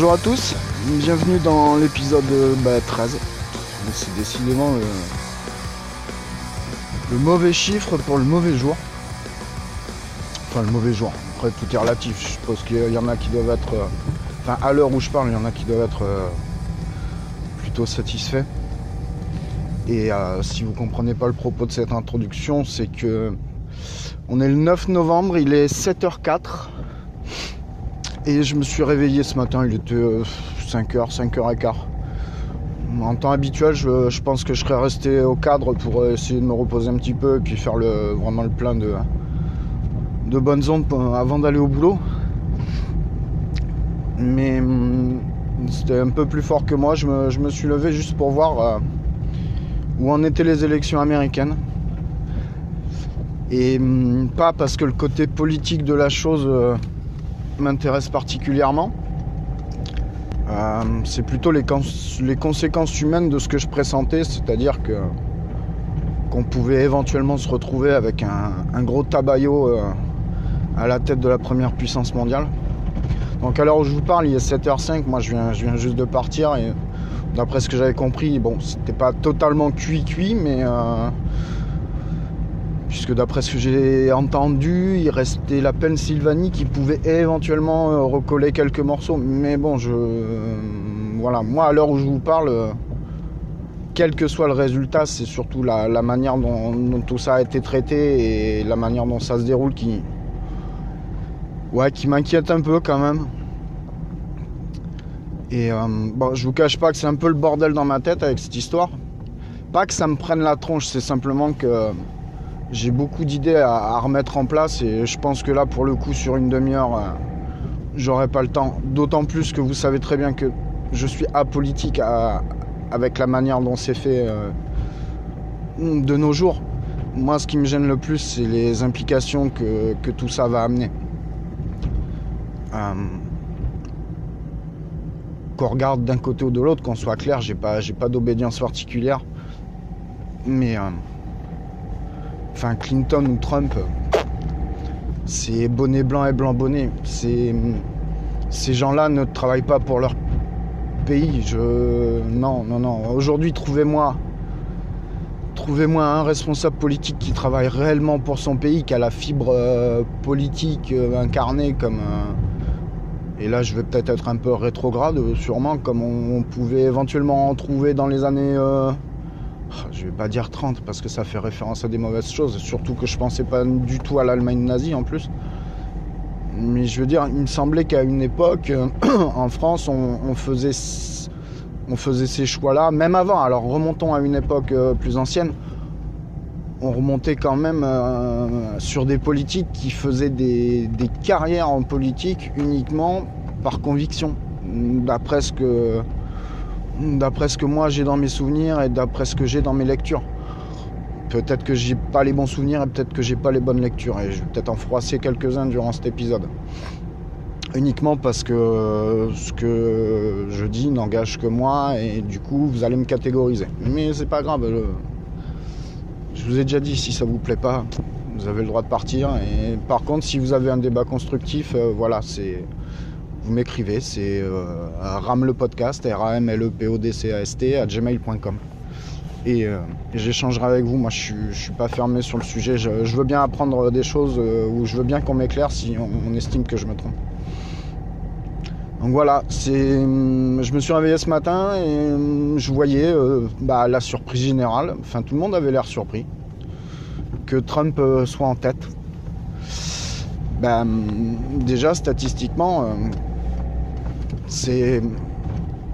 Bonjour à tous, bienvenue dans l'épisode bah, 13. C'est décidément le, le mauvais chiffre pour le mauvais jour. Enfin le mauvais jour, après tout est relatif, je suppose qu'il y en a qui doivent être... euh, Enfin à l'heure où je parle, il y en a qui doivent être euh, plutôt satisfaits. Et euh, si vous comprenez pas le propos de cette introduction, c'est que on est le 9 novembre, il est 7h04. Et je me suis réveillé ce matin, il était 5h, 5h15. En temps habituel, je, pense que je serais resté au cadre pour essayer de me reposer un petit peu et puis faire le, vraiment le plein de, de bonnes ondes avant d'aller au boulot. Mais hum, c'était un peu plus fort que moi. Je me, je me suis levé juste pour voir euh, où en étaient les élections américaines. Et hum, pas parce que le côté politique de la chose euh, m'intéresse particulièrement. Euh, c'est plutôt les, cons- les conséquences humaines de ce que je pressentais, c'est-à-dire que qu'on pouvait éventuellement se retrouver avec un, gros tabayot euh, à la tête de la première puissance mondiale. Donc à l'heure où je vous parle, il est 7h05, moi je viens, je viens juste de partir et d'après ce que j'avais compris, bon, c'était pas totalement cuit-cuit, mais euh, puisque d'après ce que j'ai entendu, il restait la Pennsylvanie qui pouvait éventuellement euh, recoller quelques morceaux. Mais bon, je. euh, voilà, moi à l'heure où je vous parle, euh, quel que soit le résultat, c'est surtout la, manière dont, dont tout ça a été traité et la manière dont ça se déroule qui. Ouais, qui m'inquiète un peu quand même. Et euh, bon, je vous cache pas que c'est un peu le bordel dans ma tête avec cette histoire. Pas que ça me prenne la tronche, c'est simplement que j'ai beaucoup d'idées à, remettre en place et je pense que là, pour le coup, sur une demi-heure, euh, j'aurai pas le temps. D'autant plus que vous savez très bien que je suis apolitique avec la manière dont c'est fait euh, de nos jours. Moi, ce qui me gêne le plus, c'est les implications que, tout ça va amener. Euh, qu'on regarde d'un côté ou de l'autre, qu'on soit clair, j'ai pas, pas d'obédience particulière. Mais enfin Clinton ou Trump, c'est bonnet blanc et blanc bonnet. Ces gens-là ne travaillent pas pour leur pays. Je non non non. Aujourd'hui, trouvez-moi trouvez-moi un responsable politique qui travaille réellement pour son pays, qui a la fibre euh, politique euh, incarnée comme euh, et là, je vais peut-être être un peu rétrograde, sûrement, comme on, on pouvait éventuellement en trouver dans les années. Euh, je vais pas dire 30 parce que ça fait référence à des mauvaises choses, surtout que je pensais pas du tout à l'Allemagne nazie en plus. Mais je veux dire, il me semblait qu'à une époque, euh, en France, on, faisait, on faisait ces choix-là, même avant. Alors remontons à une époque euh, plus ancienne. On remontait quand même euh, sur des politiques qui faisaient des, des carrières en politique uniquement par conviction. D'après ce que, d'après ce que moi j'ai dans mes souvenirs et d'après ce que j'ai dans mes lectures. Peut-être que j'ai pas les bons souvenirs et peut-être que j'ai pas les bonnes lectures et je vais peut-être en froisser quelques-uns durant cet épisode. Uniquement parce que euh, ce que je dis n'engage que moi et du coup vous allez me catégoriser. Mais c'est pas grave. je- vous ai déjà dit si ça vous plaît pas, Vous avez le droit de partir. Et par contre, si vous avez un débat constructif, euh, voilà, c'est vous m'écrivez, c'est euh, ram le podcast, r a m l e à gmail.com. Et, euh, j'échangerai avec vous. Moi, je je suis pas fermé sur le sujet. Je, veux bien apprendre des choses euh, ou je veux bien qu'on m'éclaire si on, estime que je me trompe. Donc voilà, c'est, hum, je me suis réveillé ce matin et hum, je voyais euh, bah, la surprise générale. Enfin, tout le monde avait l'air surpris que Trump euh, soit en tête. Ben, hum, déjà, statistiquement, euh, c'est,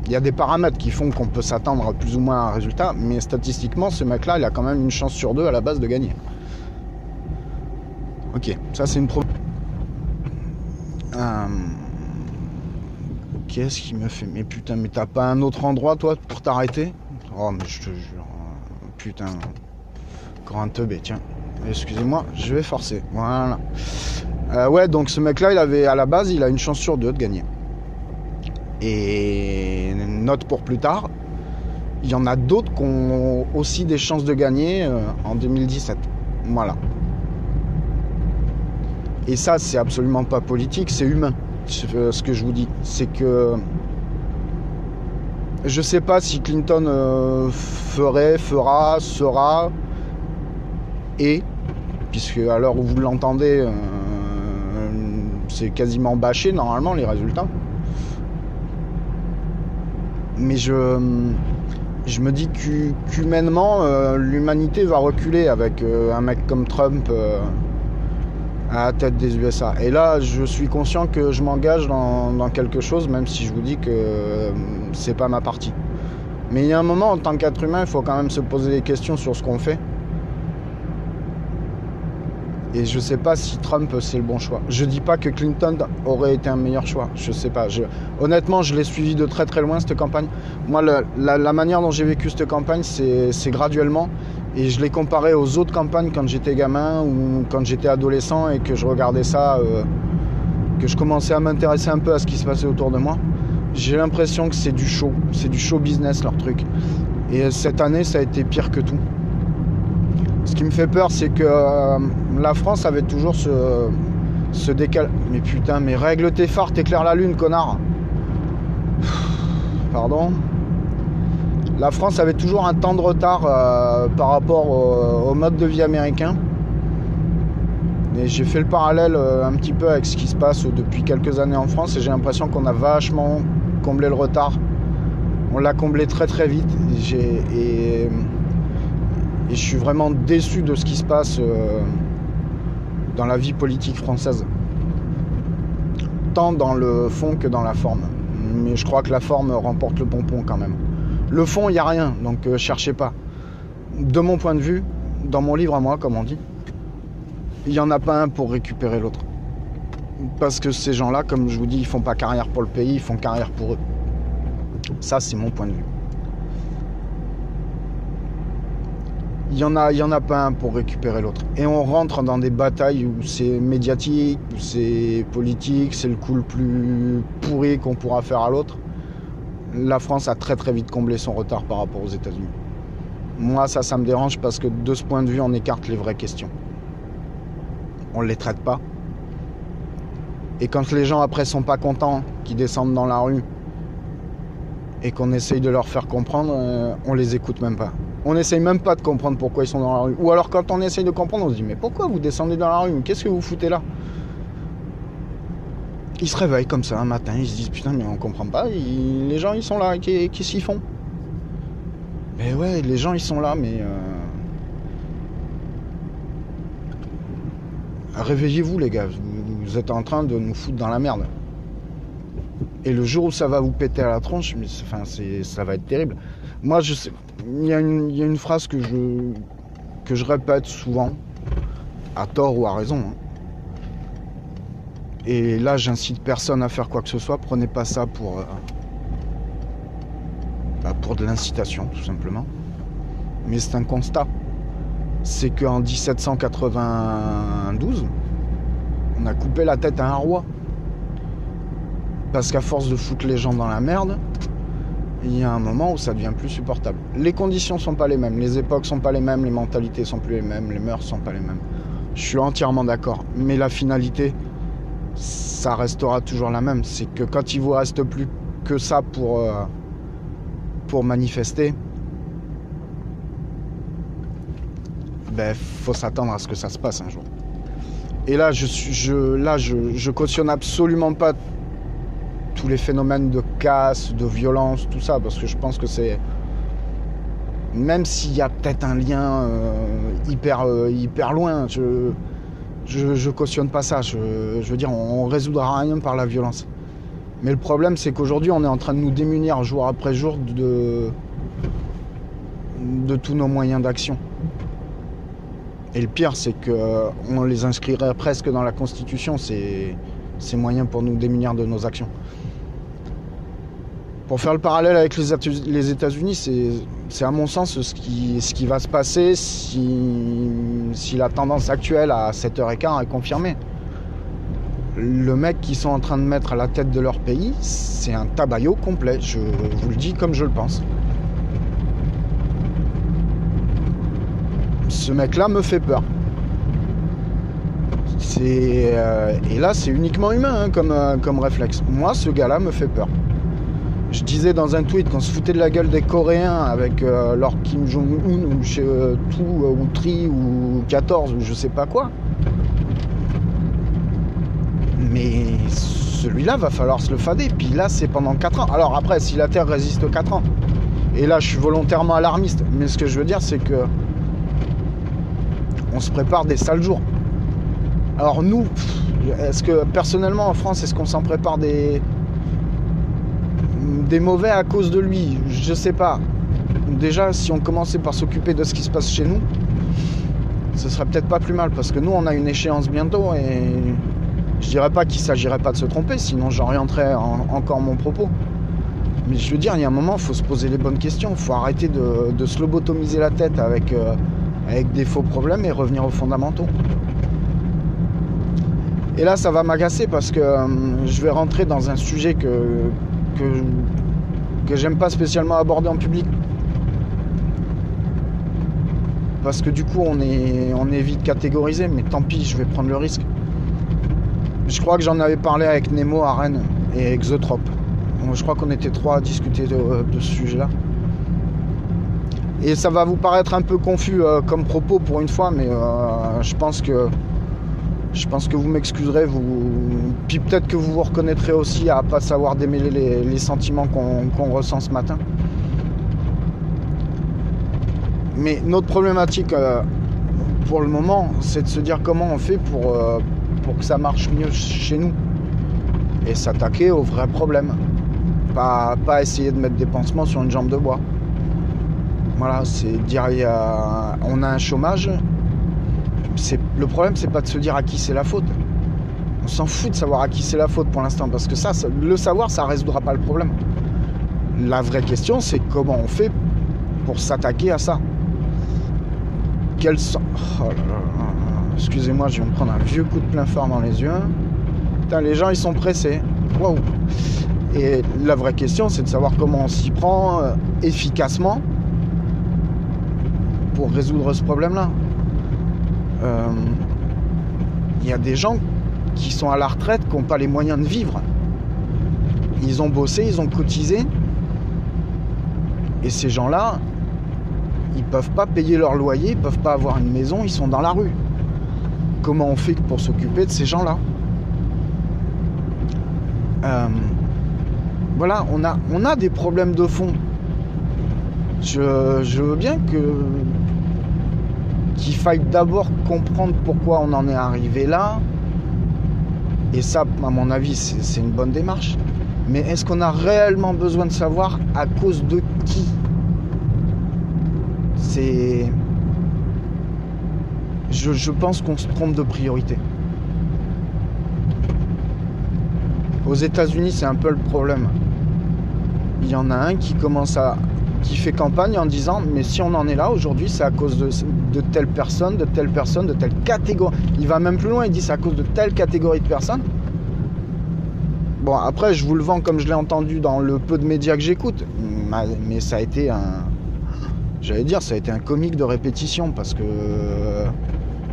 il y a des paramètres qui font qu'on peut s'attendre à plus ou moins à un résultat, mais statistiquement, ce mec-là, il a quand même une chance sur deux à la base de gagner. Ok, ça c'est une pro. Hum, Qu'est-ce qui me fait Mais putain, mais t'as pas un autre endroit, toi, pour t'arrêter? Oh, mais je te jure. euh, Putain. Encore un teubé, tiens. Excusez-moi, je vais forcer. Voilà. Euh, ouais, donc ce mec-là, il avait, à la base, il a une chance sur deux de gagner. Et note pour plus tard, il y en a d'autres qui ont aussi des chances de gagner euh, en 2017. Voilà. Et ça, c'est absolument pas politique, c'est humain. Ce ce que je vous dis, c'est que je sais pas si Clinton euh, ferait, fera, sera et puisque à l'heure où vous l'entendez, euh, c'est quasiment bâché normalement les résultats. Mais je me dis qu'hu- qu'humainement euh, l'humanité va reculer avec euh, un mec comme Trump. euh, à la tête des USA. Et là, je suis conscient que je m'engage dans, dans quelque chose, même si je vous dis que c'est pas ma partie. Mais il y a un moment, en tant qu'être humain, il faut quand même se poser des questions sur ce qu'on fait. Et je sais pas si Trump c'est le bon choix. Je dis pas que Clinton aurait été un meilleur choix. Je sais pas. Honnêtement, je l'ai suivi de très très loin cette campagne. Moi, la, manière dont j'ai vécu cette campagne, c'est c'est graduellement. Et je l'ai comparé aux autres campagnes quand j'étais gamin ou quand j'étais adolescent et que je regardais ça, euh, que je commençais à m'intéresser un peu à ce qui se passait autour de moi. J'ai l'impression que c'est du show, c'est du show business leur truc. Et cette année, ça a été pire que tout. Ce qui me fait peur, c'est que euh, la France avait toujours ce, ce décal. Mais putain, mais règle tes phares, t'éclaires la lune, connard. Pardon. La France avait toujours un temps de retard euh, par rapport au, mode de vie américain. Et j'ai fait le parallèle euh, un petit peu avec ce qui se passe depuis quelques années en France et j'ai l'impression qu'on a vachement comblé le retard. On l'a comblé très très vite et, et je suis vraiment déçu de ce qui se passe euh, dans la vie politique française. Tant dans le fond que dans la forme. Mais je crois que la forme remporte le pompon quand même. Le fond, il n'y a rien, donc euh, cherchez pas. De mon point de vue, dans mon livre à moi, comme on dit, il n'y en a pas un pour récupérer l'autre. Parce que ces gens-là, comme je vous dis, ils font pas carrière pour le pays, ils font carrière pour eux. Ça, c'est mon point de vue. Il n'y en, a- il y en a pas un pour récupérer l'autre. Et on rentre dans des batailles où c'est médiatique, où c'est politique, c'est le coup le plus pourri qu'on pourra faire à l'autre. La France a très très vite comblé son retard par rapport aux États-Unis. Moi, ça, ça me dérange parce que de ce point de vue, on écarte les vraies questions. On ne les traite pas. Et quand les gens après sont pas contents, qui descendent dans la rue et qu'on essaye de leur faire comprendre, euh, on les écoute même pas. On n'essaye même pas de comprendre pourquoi ils sont dans la rue. Ou alors quand on essaye de comprendre, on se dit mais pourquoi vous descendez dans la rue? Qu'est-ce que vous foutez là? Ils se réveillent comme ça un matin, ils se disent putain mais on comprend pas, les gens ils sont là, qu'est- qu'est-ce qu'ils font? Mais ouais, les gens ils sont là, mais... euh, Réveillez-vous les gars, vous, êtes en train de nous foutre dans la merde. Et le jour où ça va vous péter à la tronche, mais ça va être terrible. Moi, je sais, il y, a une- phrase que je, que je répète souvent, à tort ou à raison. hein. Et là, j'incite personne à faire quoi que ce soit. Prenez pas ça pour, euh, bah, pour de l'incitation, tout simplement. Mais c'est un constat. C'est qu'en 1792, on a coupé la tête à un roi. Parce qu'à force de foutre les gens dans la merde, il y a un moment où ça devient plus supportable. Les conditions sont pas les mêmes, les époques sont pas les mêmes, les mentalités sont plus les mêmes, les mœurs sont pas les mêmes. Je suis entièrement d'accord. Mais la finalité, ça restera toujours la même. C'est que quand il vous reste plus que ça pour, euh, pour manifester, ben faut s'attendre à ce que ça se passe un jour. Et là, je, je, là, je, je cautionne absolument pas tous les phénomènes de casse, de violence, tout ça, parce que je pense que c'est. Même s'il y a peut-être un lien euh, hyper, euh, hyper loin, je, je, cautionne pas ça. Je, veux dire, on, on résoudra rien par la violence. Mais le problème, c'est qu'aujourd'hui, on est en train de nous démunir jour après jour de, de tous nos moyens d'action. Et le pire, c'est qu'on les inscrirait presque dans la Constitution, ces moyens pour nous démunir de nos actions. Pour faire le parallèle avec les États- les États-Unis, c'est à mon sens ce qui, va se passer si, la tendance actuelle à 7h15 est confirmée. Le mec qu'ils sont en train de mettre à la tête de leur pays, c'est un tabayot complet. Je vous le dis comme je le pense. Ce mec-là me fait peur. Euh, et là, c'est uniquement humain hein, euh, comme réflexe. Moi, ce gars-là me fait peur. Je disais dans un tweet qu'on se foutait de la gueule des Coréens avec euh, leur Kim Jong-un ou chez euh, tout euh, ou Tri ou 14 ou je sais pas quoi. Mais celui-là va falloir se le fader. Puis là, c'est pendant 4 ans. Alors après, si la Terre résiste 4 ans, et là, je suis volontairement alarmiste. Mais ce que je veux dire, c'est que on se prépare des sales jours. Alors nous, est-ce que personnellement en France, est-ce qu'on s'en prépare des des mauvais à cause de lui Je sais pas. Déjà, si on commençait par s'occuper de ce qui se passe chez nous, ce serait peut-être pas plus mal parce que nous, on a une échéance bientôt et je dirais pas qu'il s'agirait pas de se tromper, sinon j'orienterais en- encore mon propos. Mais je veux dire, il y a un moment, il faut se poser les bonnes questions. Il faut arrêter de, de se lobotomiser la tête avec, euh, avec des faux problèmes et revenir aux fondamentaux. Et là, ça va m'agacer parce que euh, je vais rentrer dans un sujet que, que, j'aime pas spécialement aborder en public. Parce que du coup, on est, on est vite catégorisé, mais tant pis, je vais prendre le risque. Je crois que j'en avais parlé avec Nemo à Rennes et Exotrope. Je crois qu'on était trois à discuter de, de ce sujet-là. Et ça va vous paraître un peu confus euh, comme propos pour une fois, mais euh, je pense que je pense que vous m'excuserez, vous puis peut-être que vous vous reconnaîtrez aussi à pas savoir démêler les, sentiments qu'on ressent ce matin. Mais notre problématique euh, pour le moment, c'est de se dire comment on fait pour, euh, pour que ça marche mieux chez nous et s'attaquer aux vrais problèmes. Pas, essayer de mettre des pansements sur une jambe de bois. Voilà, c'est dire on a un chômage. Le problème, c'est pas de se dire à qui c'est la faute. On s'en fout de savoir à qui c'est la faute pour l'instant, parce que ça, le savoir, ça résoudra pas le problème. La vraie question, c'est comment on fait pour s'attaquer à ça. Quels sont. Oh là là. Excusez-moi, je vais me prendre un vieux coup de plein phare dans les yeux. Putain, les gens, ils sont pressés. Waouh. Et la vraie question, c'est de savoir comment on s'y prend euh, efficacement pour résoudre ce problème-là. Euh, Il y a des gens qui sont à la retraite, qui n'ont pas les moyens de vivre. Ils ont bossé, ils ont cotisé. Et ces gens-là, ils peuvent pas payer leur loyer, ils peuvent pas avoir une maison, ils sont dans la rue. Comment on fait pour s'occuper de ces gens-là? Euh, Voilà, on a, on a des problèmes de fond. Je veux bien que qu'il faille d'abord comprendre pourquoi on en est arrivé là. Et ça, à mon avis, c'est une bonne démarche. Mais est-ce qu'on a réellement besoin de savoir à cause de qui? C'est. Je, je pense qu'on se trompe de priorité. Aux États-Unis, c'est un peu le problème. Il y en a un qui commence à. Qui fait campagne en disant Mais si on en est là aujourd'hui, c'est à cause de, de telle personne, de telle personne, de telle catégorie. Il va même plus loin, il dit c'est à cause de telle catégorie de personnes. Bon, après, je vous le vends comme je l'ai entendu dans le peu de médias que j'écoute. Ma- Mais ça a été un. J'allais dire, ça a été un comique de répétition parce que.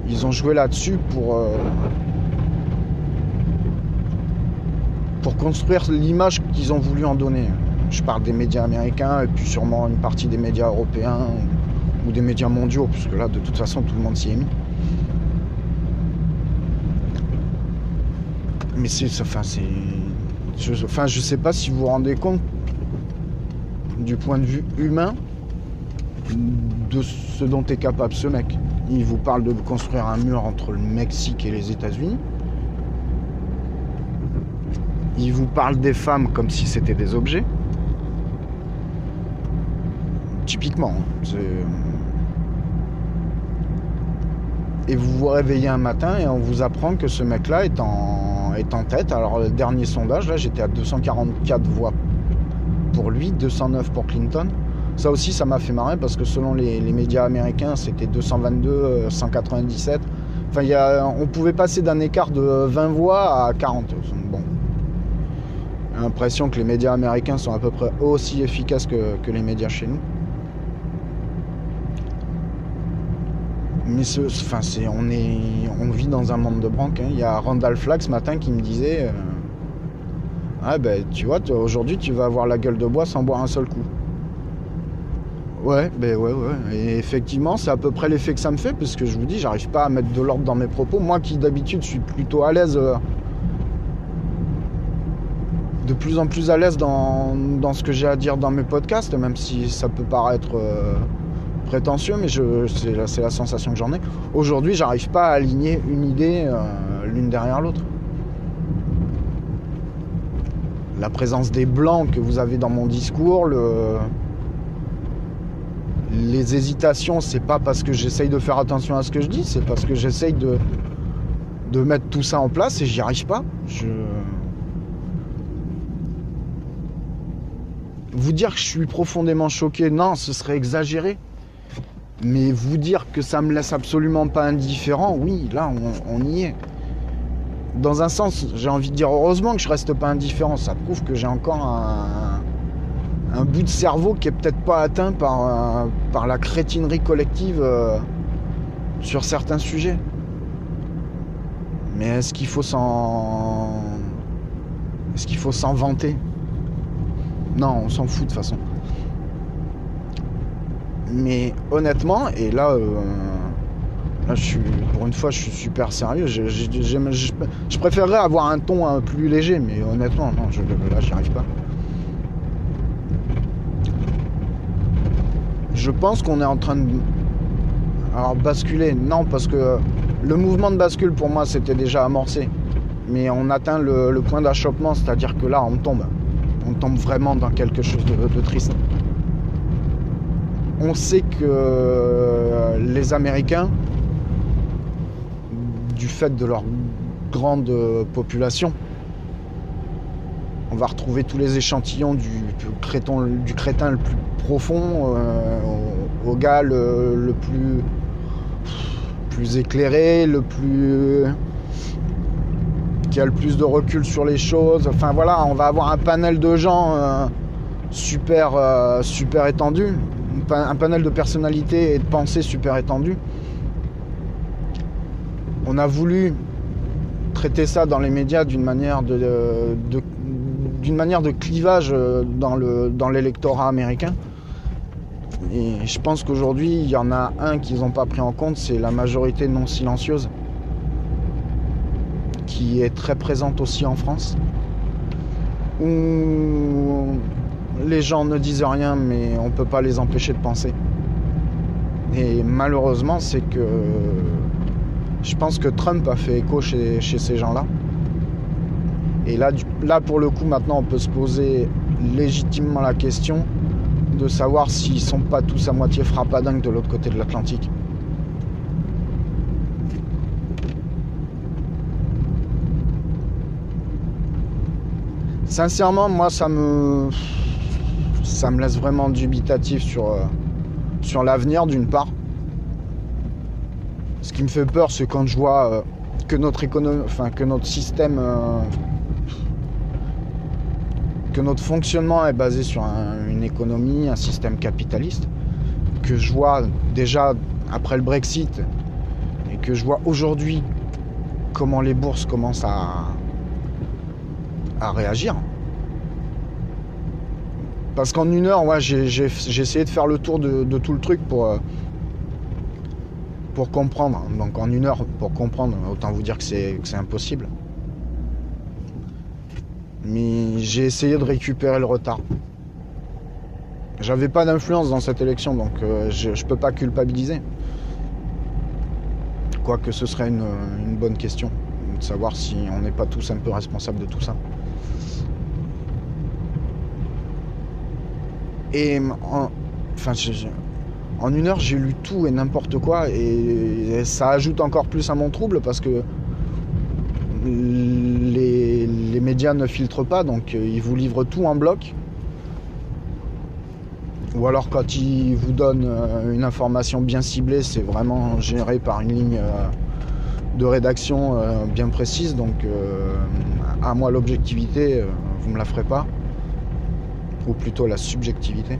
ils ont joué là-dessus pour, euh, pour construire l'image qu'ils ont voulu en donner. Je parle des médias américains et puis sûrement une partie des médias européens ou des médias mondiaux, puisque là, de toute façon, tout le monde s'y est mis. Mais c'est. Enfin, c'est. Je, enfin, je sais pas si vous vous rendez compte du point de vue humain de ce dont est capable ce mec. Il vous parle de construire un mur entre le Mexique et les États-Unis. Il vous parle des femmes comme si c'était des objets. Typiquement. hein, et vous vous réveillez un matin et on vous apprend que ce mec-là est en, tête. Alors le dernier sondage, là j'étais à 244 voix pour lui, 209 pour Clinton. Ça aussi, ça m'a fait marrer parce que selon les, médias américains, c'était 222, 197. Enfin, y a, on pouvait passer d'un écart de 20 voix à 40. Bon. J'ai l'impression que les médias américains sont à peu près aussi efficaces que les médias chez nous. Mais ce, enfin, on, vit dans un monde de branques. hein. Il y a Randall Flagg ce matin qui me disait euh, Ah ben tu vois, aujourd'hui tu vas avoir la gueule de bois sans boire un seul coup. Ouais, ben ouais, ouais. Et effectivement, c'est à peu près l'effet que ça me fait, parce que je vous dis, j'arrive pas à mettre de l'ordre dans mes propos. Moi qui d'habitude suis plutôt à l'aise, euh, de plus en plus à l'aise dans, dans ce que j'ai à dire dans mes podcasts, même si ça peut paraître euh, prétentieux, mais c'est, la, la sensation que j'en ai. Aujourd'hui, j'arrive pas à aligner une idée euh, l'une derrière l'autre. La présence des blancs que vous avez dans mon discours, le les hésitations, c'est pas parce que j'essaye de faire attention à ce que je dis, c'est parce que j'essaye de, de mettre tout ça en place et j'y arrive pas. Je... Vous dire que je suis profondément choqué, non, ce serait exagéré. Mais vous dire que ça me laisse absolument pas indifférent, oui, là, on, y est. Dans un sens, j'ai envie de dire heureusement que je reste pas indifférent. Ça prouve que j'ai encore un, un bout de cerveau qui est peut-être pas atteint par, euh, par la crétinerie collective euh, sur certains sujets. Mais est-ce qu'il faut s'en. Est-ce qu'il faut s'en vanter? Non, on s'en fout de toute façon. Mais honnêtement, et là, euh, là je suis, pour une fois, je suis super sérieux. Je, préférerais avoir un ton un plus léger, mais honnêtement, non, je, là, j'y arrive pas. Je pense qu'on est en train de. Alors, basculer, non, parce que le mouvement de bascule pour moi c'était déjà amorcé. Mais on atteint le, point d'achoppement, c'est-à-dire que là on tombe. On tombe vraiment dans quelque chose de triste. On sait que les Américains, du fait de leur grande population, on va retrouver tous les échantillons du, crétin, le plus profond euh, au, gars le, plus, éclairé, le plus qui a le plus de recul sur les choses. Enfin voilà, on va avoir un panel de gens euh, super euh, super étendu, un pa- un panel de personnalités et de pensées super étendu. On a voulu traiter ça dans les médias d'une manière de, de- d'une manière de clivage euh, dans le dans l'électorat américain. Et je pense qu'aujourd'hui, il y en a un qu'ils n'ont pas pris en compte, c'est la majorité non silencieuse, qui est très présente aussi en France, où les gens ne disent rien, mais on ne peut pas les empêcher de penser. Et malheureusement, c'est que je pense que Trump a fait écho chez, ces gens-là. Et là, pour le coup, maintenant, on peut se poser légitimement la question de savoir s'ils sont pas tous à moitié frappadingues de l'autre côté de l'Atlantique. Sincèrement, moi, ça me, ça me laisse vraiment dubitatif sur, euh, sur l'avenir, d'une part. Ce qui me fait peur, c'est quand je vois euh, que notre économie, que notre système, euh, que notre fonctionnement est basé sur un- une économie, un système capitaliste, que je vois déjà après le Brexit, et que je vois aujourd'hui comment les bourses commencent à, à réagir. Parce qu'en une heure, ouais, j'ai essayé de faire le tour de, tout le truc pour, euh, pour comprendre. Donc en une heure, pour comprendre, autant vous dire que c'est impossible. Mais j'ai essayé de récupérer le retard. J'avais pas d'influence dans cette élection, donc euh, je, ne peux pas culpabiliser. Quoique ce serait une bonne question, de savoir si on n'est pas tous un peu responsables de tout ça. Et en, enfin, en une heure, j'ai lu tout et n'importe quoi, et ça ajoute encore plus à mon trouble parce que les, les médias ne filtrent pas, donc euh, ils vous livrent tout en bloc. Ou alors quand ils vous donnent euh, une information bien ciblée, c'est vraiment géré par une ligne euh, de rédaction bien précise. Donc à moi l'objectivité, vous me la ferez pas. Ou plutôt la subjectivité.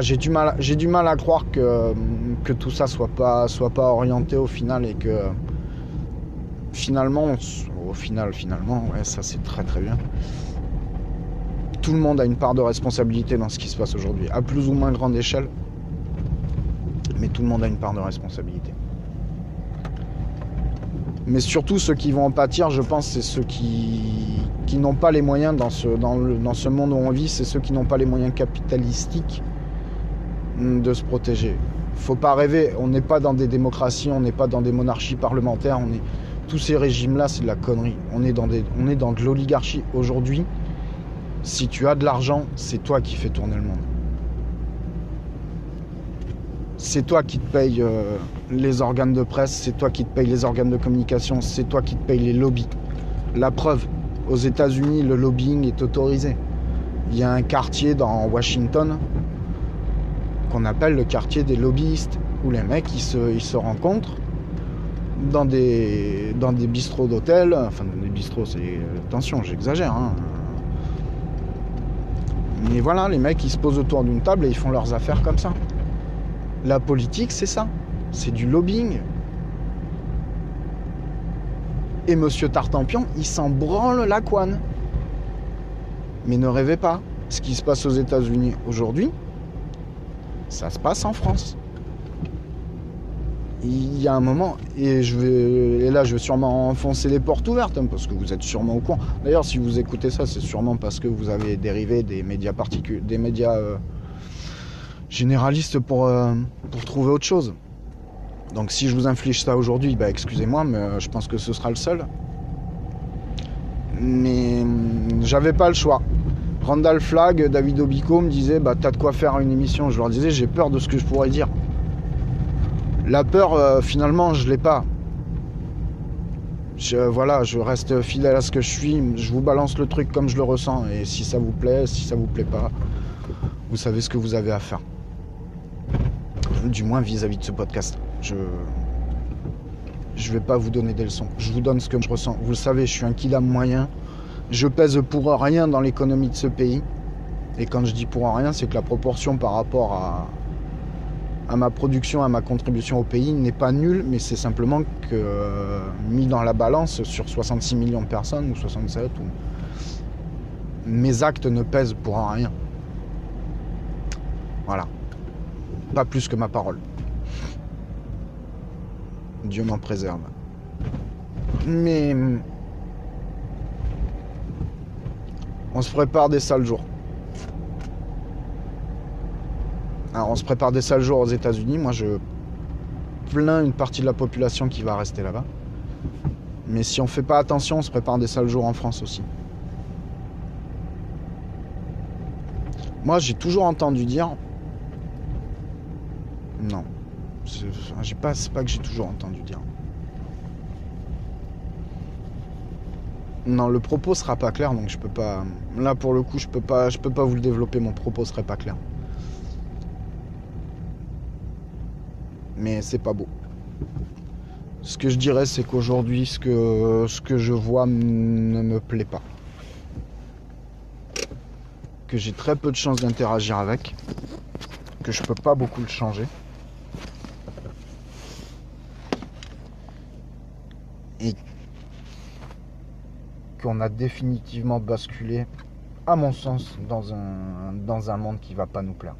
J'ai du mal, j'ai du mal à croire que, que tout ça soit pas, soit pas orienté au final et que finalement, au final, finalement, ouais, ça c'est très très bien. Tout le monde a une part de responsabilité dans ce qui se passe aujourd'hui, à plus ou moins grande échelle, mais tout le monde a une part de responsabilité. Mais surtout, ceux qui vont en pâtir, je pense, c'est ceux qui, n'ont pas les moyens dans ce, dans, dans ce monde où on vit, c'est ceux qui n'ont pas les moyens capitalistiques de se protéger. Faut pas rêver, on n'est pas dans des démocraties, on n'est pas dans des monarchies parlementaires, on est tous ces régimes-là, c'est de la connerie. On est dans, on est dans de l'oligarchie. Aujourd'hui, si tu as de l'argent, c'est toi qui fais tourner le monde. C'est toi qui te paye euh, les organes de presse, c'est toi qui te paye les organes de communication, c'est toi qui te paye les lobbies. La preuve, aux États-Unis, le lobbying est autorisé. Il y a un quartier dans Washington qu'on appelle le quartier des lobbyistes, où les mecs ils se, se rencontrent dans des, dans bistrots d'hôtel, enfin dans des bistrots, c'est. Attention, j'exagère. Hein. Mais voilà, les mecs ils se posent autour d'une table et ils font leurs affaires comme ça. La politique, c'est ça. C'est du lobbying. Et Monsieur Tartampion, il s'en branle la couane. Mais ne rêvez pas, ce qui se passe aux États-Unis aujourd'hui, ça se passe en France il y a un moment, et, je vais, et là je vais sûrement enfoncer les portes ouvertes, hein, parce que vous êtes sûrement au courant. D'ailleurs, si vous écoutez ça, c'est sûrement parce que vous avez dérivé des médias particuliers, des médias euh, généralistes pour, euh, pour trouver autre chose. Donc si je vous inflige ça aujourd'hui, bah, excusez-moi, mais euh, je pense que ce sera le seul. Mais hum, j'avais pas le choix. Randall Flag, David Obico me disait bah t'as de quoi faire une émission. Je leur disais j'ai peur de ce que je pourrais dire. La peur, euh, finalement, je l'ai pas. Je, voilà, je reste fidèle à ce que je suis. Je vous balance le truc comme je le ressens. Et si ça vous plaît, si ça vous plaît pas, vous savez ce que vous avez à faire. Du moins vis-à-vis de ce podcast. Je je vais pas vous donner des leçons. Je vous donne ce que je ressens. Vous le savez, je suis un kidam moyen. Je pèse pour rien dans l'économie de ce pays. Et quand je dis pour rien, c'est que la proportion par rapport à, ma production, à ma contribution au pays n'est pas nul, mais c'est simplement que euh, mis dans la balance sur 66 millions de personnes ou 67, mes actes ne pèsent pour rien. Voilà. Pas plus que ma parole. Dieu m'en préserve. Mais on se prépare des sales jours. Alors on se prépare des sales jours aux États-Unis. Moi, je plains une partie de la population qui va rester là-bas. Mais si on fait pas attention, on se prépare des sales jours en France aussi. Moi, j'ai toujours entendu dire. Non. J'ai pas, c'est pas que j'ai toujours entendu dire. Non, le propos sera pas clair, donc je peux pas. Là, pour le coup, je peux pas, je peux pas vous le développer. Mon propos serait pas clair. mais c'est pas beau. Ce que je dirais, c'est qu'aujourd'hui, ce que, ce que je vois ne me plaît pas. Que j'ai très peu de chances d'interagir avec. Que je peux pas beaucoup le changer. Qu'on a définitivement basculé, à mon sens, dans un, monde qui va pas nous plaire.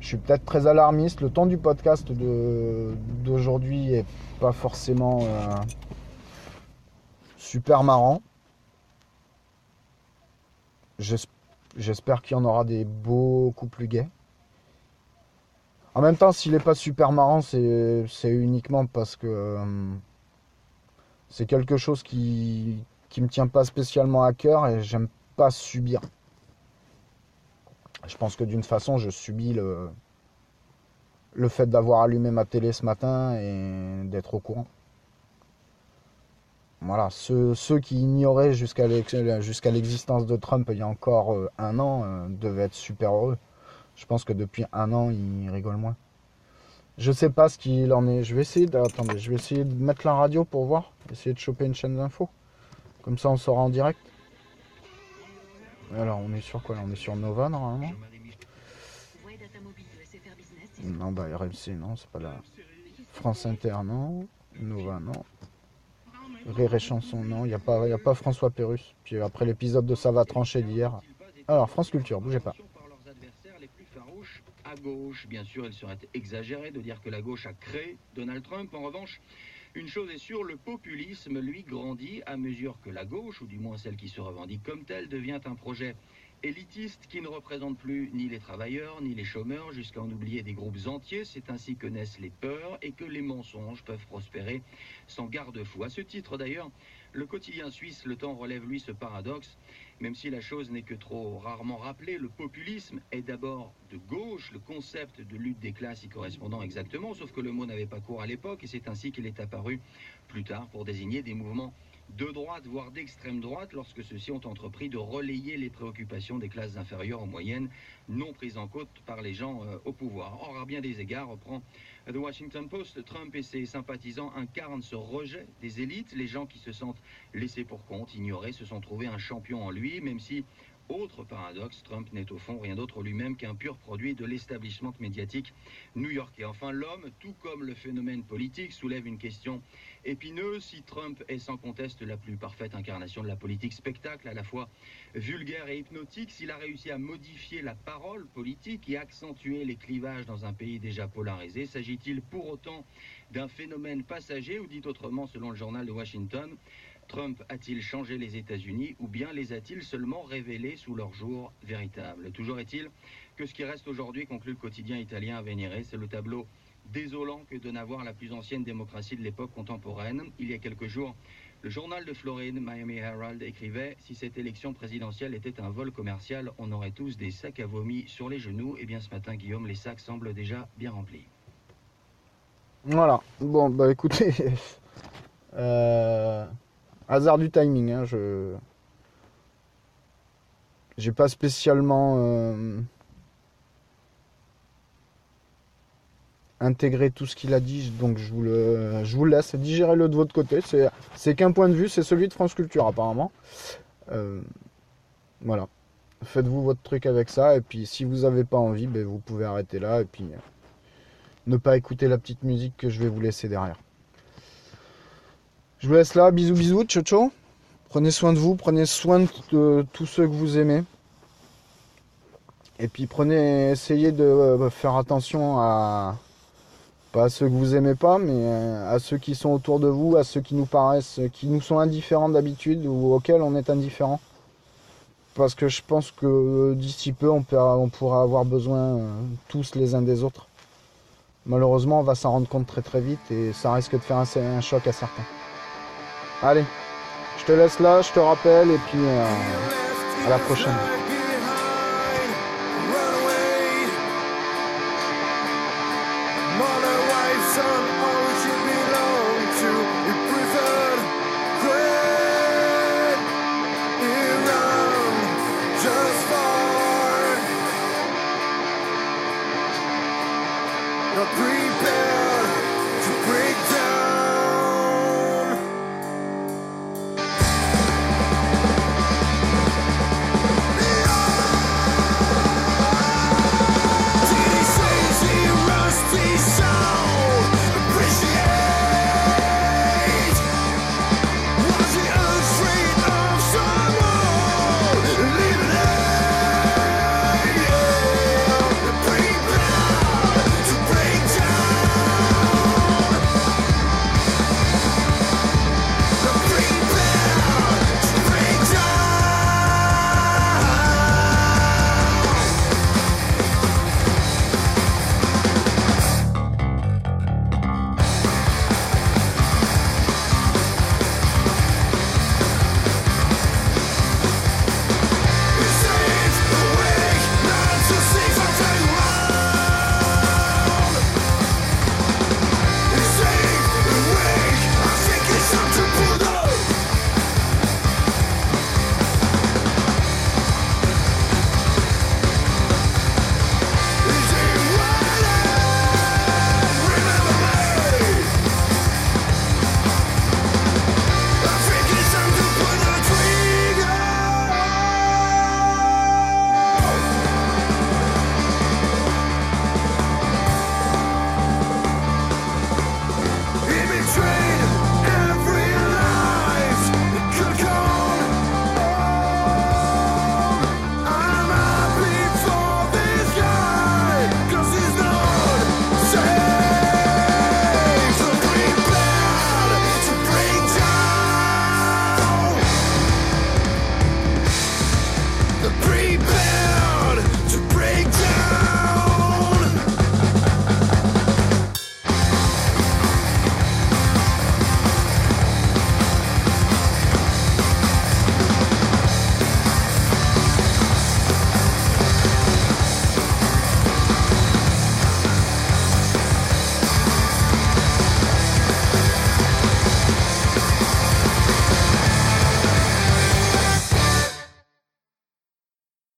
Je suis peut-être très alarmiste. Le ton du podcast d'aujourd'hui est pas forcément euh, super marrant. J'espère qu'il y en aura des beaucoup plus gays. En même temps, s'il n'est pas super marrant, c'est uniquement parce que euh, c'est quelque chose qui ne me tient pas spécialement à cœur et j'aime pas subir. Je pense que d'une façon, je subis le, le fait d'avoir allumé ma télé ce matin et d'être au courant. Voilà, ceux, qui ignoraient jusqu'à l'existence de Trump il y a encore euh, un an euh, devaient être super heureux. Je pense que depuis un an, ils rigolent moins. Je sais pas ce qu'il en est. Je vais essayer de, attendez, je vais essayer de mettre la radio pour voir, essayer de choper une chaîne d'infos. Comme ça, on saura en direct. Alors, on est sur quoi On est sur Nova normalement. Non, bah RMC, non, c'est pas la France Inter, non. Nova, non. Rire et chanson, non. Il n'y a, pas, pas François Pérus. Puis après l'épisode de Ça va trancher d'hier. Alors, France Culture, bougez pas gauche. Bien sûr, il serait exagéré de dire que la gauche a créé Donald Trump. En revanche, une chose est sûre, le populisme, lui, grandit à mesure que la gauche, ou du moins celle qui se revendique comme telle, devient un projet élitiste qui ne représente plus ni les travailleurs ni les chômeurs, jusqu'à en oublier des groupes entiers. C'est ainsi que naissent les peurs et que les mensonges peuvent prospérer sans garde-fou. À ce titre d'ailleurs, le quotidien suisse Le Temps relève lui ce paradoxe. Même si la chose n'est que trop rarement rappelée, le populisme est d'abord de gauche, le concept de lutte des classes y correspondant exactement, sauf que le mot n'avait pas cours à l'époque et c'est ainsi qu'il est apparu plus tard pour désigner des mouvements de droite, voire d'extrême droite, lorsque ceux-ci ont entrepris de relayer les préoccupations des classes inférieures en moyenne, non prises en compte par les gens euh, au pouvoir. Or, à bien des égards, reprend The Washington Post, Trump et ses sympathisants incarnent ce rejet des élites. Les gens qui se sentent laissés pour compte, ignorés, se sont trouvés un champion en lui, même si autre paradoxe, Trump n'est au fond rien d'autre lui-même qu'un pur produit de l'établissement médiatique new-yorkais. Enfin, l'homme, tout comme le phénomène politique, soulève une question épineuse. Si Trump est sans conteste la plus parfaite incarnation de la politique spectacle, à la fois vulgaire et hypnotique, s'il a réussi à modifier la parole politique et accentuer les clivages dans un pays déjà polarisé, s'agit-il pour autant d'un phénomène passager ou dit autrement selon le journal de Washington Trump a-t-il changé les États-Unis ou bien les a-t-il seulement révélés sous leur jour véritable? Toujours est-il que ce qui reste aujourd'hui, conclut le quotidien italien à Venire, c'est le tableau désolant que donne à voir la plus ancienne démocratie de l'époque contemporaine. Il y a quelques jours, le journal de Floride, Miami Herald, écrivait Si cette élection présidentielle était un vol commercial, on aurait tous des sacs à vomi sur les genoux. Et eh bien ce matin, Guillaume, les sacs semblent déjà bien remplis. Voilà. Bon, bah écoutez. Euh, Hasard du timing, hein, je. J'ai pas spécialement euh, intégré tout ce qu'il a dit, donc je vous le, laisse, digérez-le de votre côté. C'est qu'un point de vue, c'est celui de France Culture apparemment. Euh, voilà. Faites-vous votre truc avec ça, et puis si vous n'avez pas envie, ben, vous pouvez arrêter là, et puis euh, ne pas écouter la petite musique que je vais vous laisser derrière. Je vous laisse là. Bisous, bisous. Ciao, ciao. Prenez soin de vous. Prenez soin de tous ceux que vous aimez. Et puis prenez, essayez de euh, faire attention à pas à ceux que vous aimez pas, mais euh, à ceux qui sont autour de vous, à ceux qui nous paraissent, qui nous sont indifférents d'habitude ou auxquels on est indifférent. Parce que je pense que d'ici peu, on, pourra, avoir besoin euh, tous les uns des autres. Malheureusement, on va s'en rendre compte très très vite et ça risque de faire un choc à certains. Allez, je te laisse là, je te rappelle et puis euh, à la prochaine.